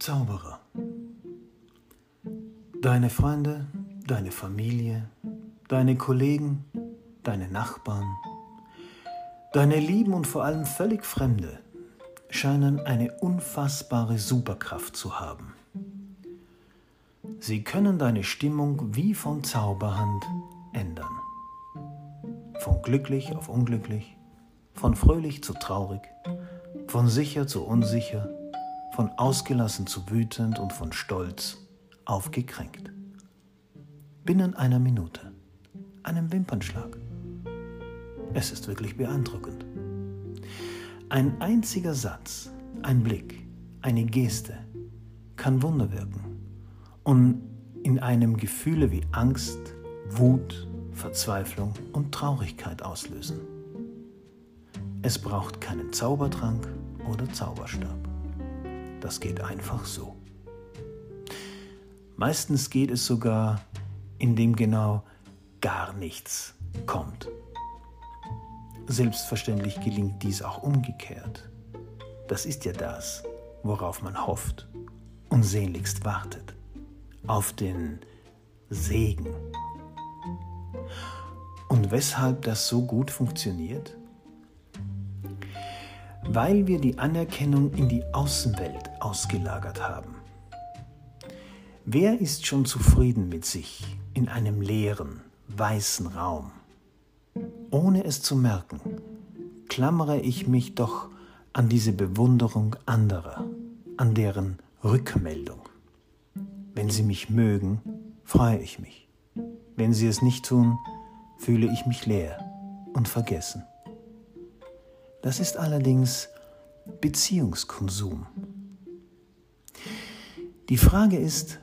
Zauberer. Deine Freunde, deine Familie, deine Kollegen, deine Nachbarn, deine Lieben und vor allem völlig Fremde scheinen eine unfassbare Superkraft zu haben. Sie können deine Stimmung wie von Zauberhand ändern. Von glücklich auf unglücklich, von fröhlich zu traurig, von sicher zu unsicher, von ausgelassen zu wütend und von stolz auf gekränkt. Binnen einer Minute, einem Wimpernschlag. Es ist wirklich beeindruckend. Ein einziger Satz, ein Blick, eine Geste kann Wunder wirken und in einem Gefühle wie Angst, Wut, Verzweiflung und Traurigkeit auslösen. Es braucht keinen Zaubertrank oder Zauberstab. Das geht einfach so. Meistens geht es sogar, indem genau gar nichts kommt. Selbstverständlich gelingt dies auch umgekehrt. Das ist ja das, worauf man hofft und sehnlichst wartet. Auf den Segen. Und weshalb das so gut funktioniert? Weil wir die Anerkennung in die Außenwelt ausgelagert haben. Wer ist schon zufrieden mit sich in einem leeren, weißen Raum? Ohne es zu merken, klammere ich mich doch an diese Bewunderung anderer, an deren Rückmeldung. Wenn sie mich mögen, freue ich mich. Wenn sie es nicht tun, fühle ich mich leer und vergessen. Das ist allerdings Beziehungskonsum. Die Frage ist,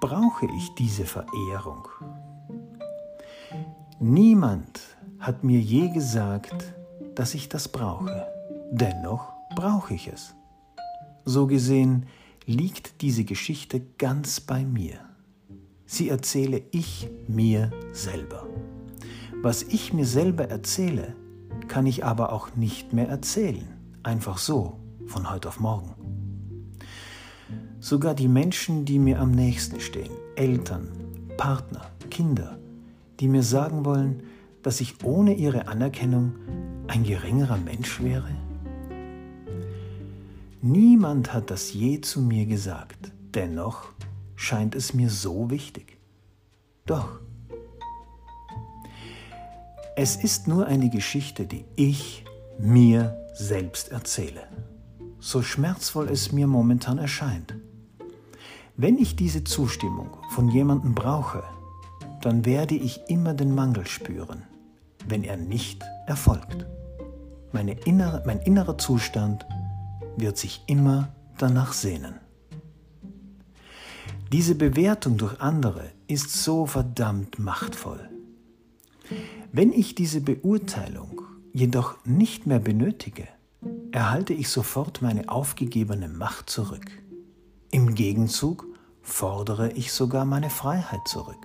brauche ich diese Verehrung? Niemand hat mir je gesagt, dass ich das brauche. Dennoch brauche ich es. So gesehen liegt diese Geschichte ganz bei mir. Sie erzähle ich mir selber. Was ich mir selber erzähle, kann ich aber auch nicht mehr erzählen. Einfach so, von heute auf morgen. Sogar die Menschen, die mir am nächsten stehen, Eltern, Partner, Kinder, die mir sagen wollen, dass ich ohne ihre Anerkennung ein geringerer Mensch wäre? Niemand hat das je zu mir gesagt, dennoch scheint es mir so wichtig. Doch, es ist nur eine Geschichte, die ich mir selbst erzähle, so schmerzvoll es mir momentan erscheint. Wenn ich diese Zustimmung von jemandem brauche, dann werde ich immer den Mangel spüren wenn er nicht erfolgt. Innere, mein innerer Zustand wird sich immer danach sehnen. Diese Bewertung durch andere ist so verdammt machtvoll. Wenn ich diese Beurteilung jedoch nicht mehr benötige, erhalte ich sofort meine aufgegebene Macht zurück. Im Gegenzug fordere ich sogar meine Freiheit zurück.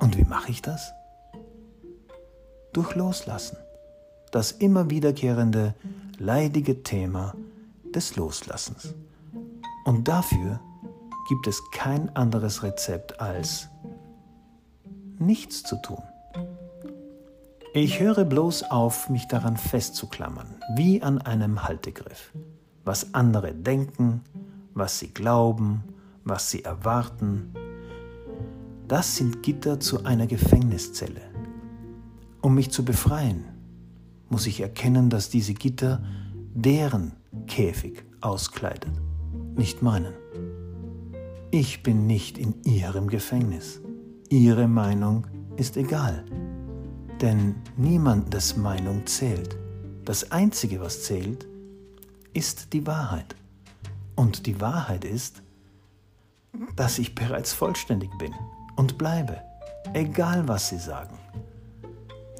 Und wie mache ich das? durch Loslassen. Das immer wiederkehrende, leidige Thema des Loslassens. Und dafür gibt es kein anderes Rezept als nichts zu tun. Ich höre bloß auf, mich daran festzuklammern, wie an einem Haltegriff. Was andere denken, was sie glauben, was sie erwarten, das sind Gitter zu einer Gefängniszelle. Um mich zu befreien, muss ich erkennen, dass diese Gitter deren Käfig auskleidet, nicht meinen. Ich bin nicht in ihrem Gefängnis. Ihre Meinung ist egal, denn niemandes Meinung zählt. Das Einzige, was zählt, ist die Wahrheit. Und die Wahrheit ist, dass ich bereits vollständig bin und bleibe, egal was Sie sagen.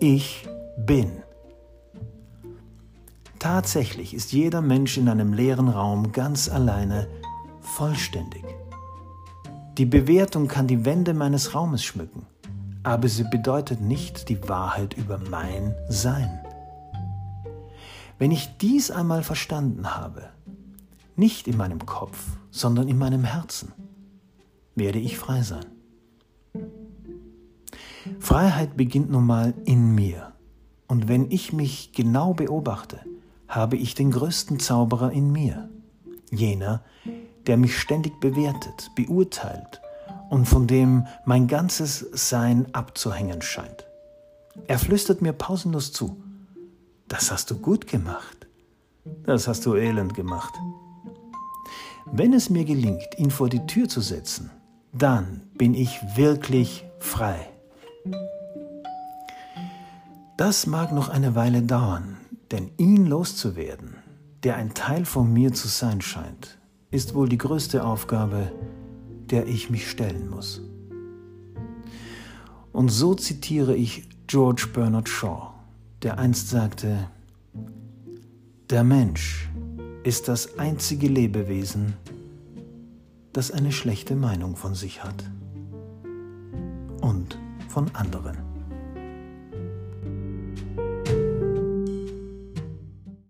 Ich bin. Tatsächlich ist jeder Mensch in einem leeren Raum ganz alleine vollständig. Die Bewertung kann die Wände meines Raumes schmücken, aber sie bedeutet nicht die Wahrheit über mein Sein. Wenn ich dies einmal verstanden habe, nicht in meinem Kopf, sondern in meinem Herzen, werde ich frei sein. Freiheit beginnt nun mal in mir. Und wenn ich mich genau beobachte, habe ich den größten Zauberer in mir. Jener, der mich ständig bewertet, beurteilt und von dem mein ganzes Sein abzuhängen scheint. Er flüstert mir pausenlos zu. Das hast du gut gemacht. Das hast du elend gemacht. Wenn es mir gelingt, ihn vor die Tür zu setzen, dann bin ich wirklich frei. Das mag noch eine Weile dauern, denn ihn loszuwerden, der ein Teil von mir zu sein scheint, ist wohl die größte Aufgabe, der ich mich stellen muss. Und so zitiere ich George Bernard Shaw, der einst sagte, der Mensch ist das einzige Lebewesen, das eine schlechte Meinung von sich hat und von anderen.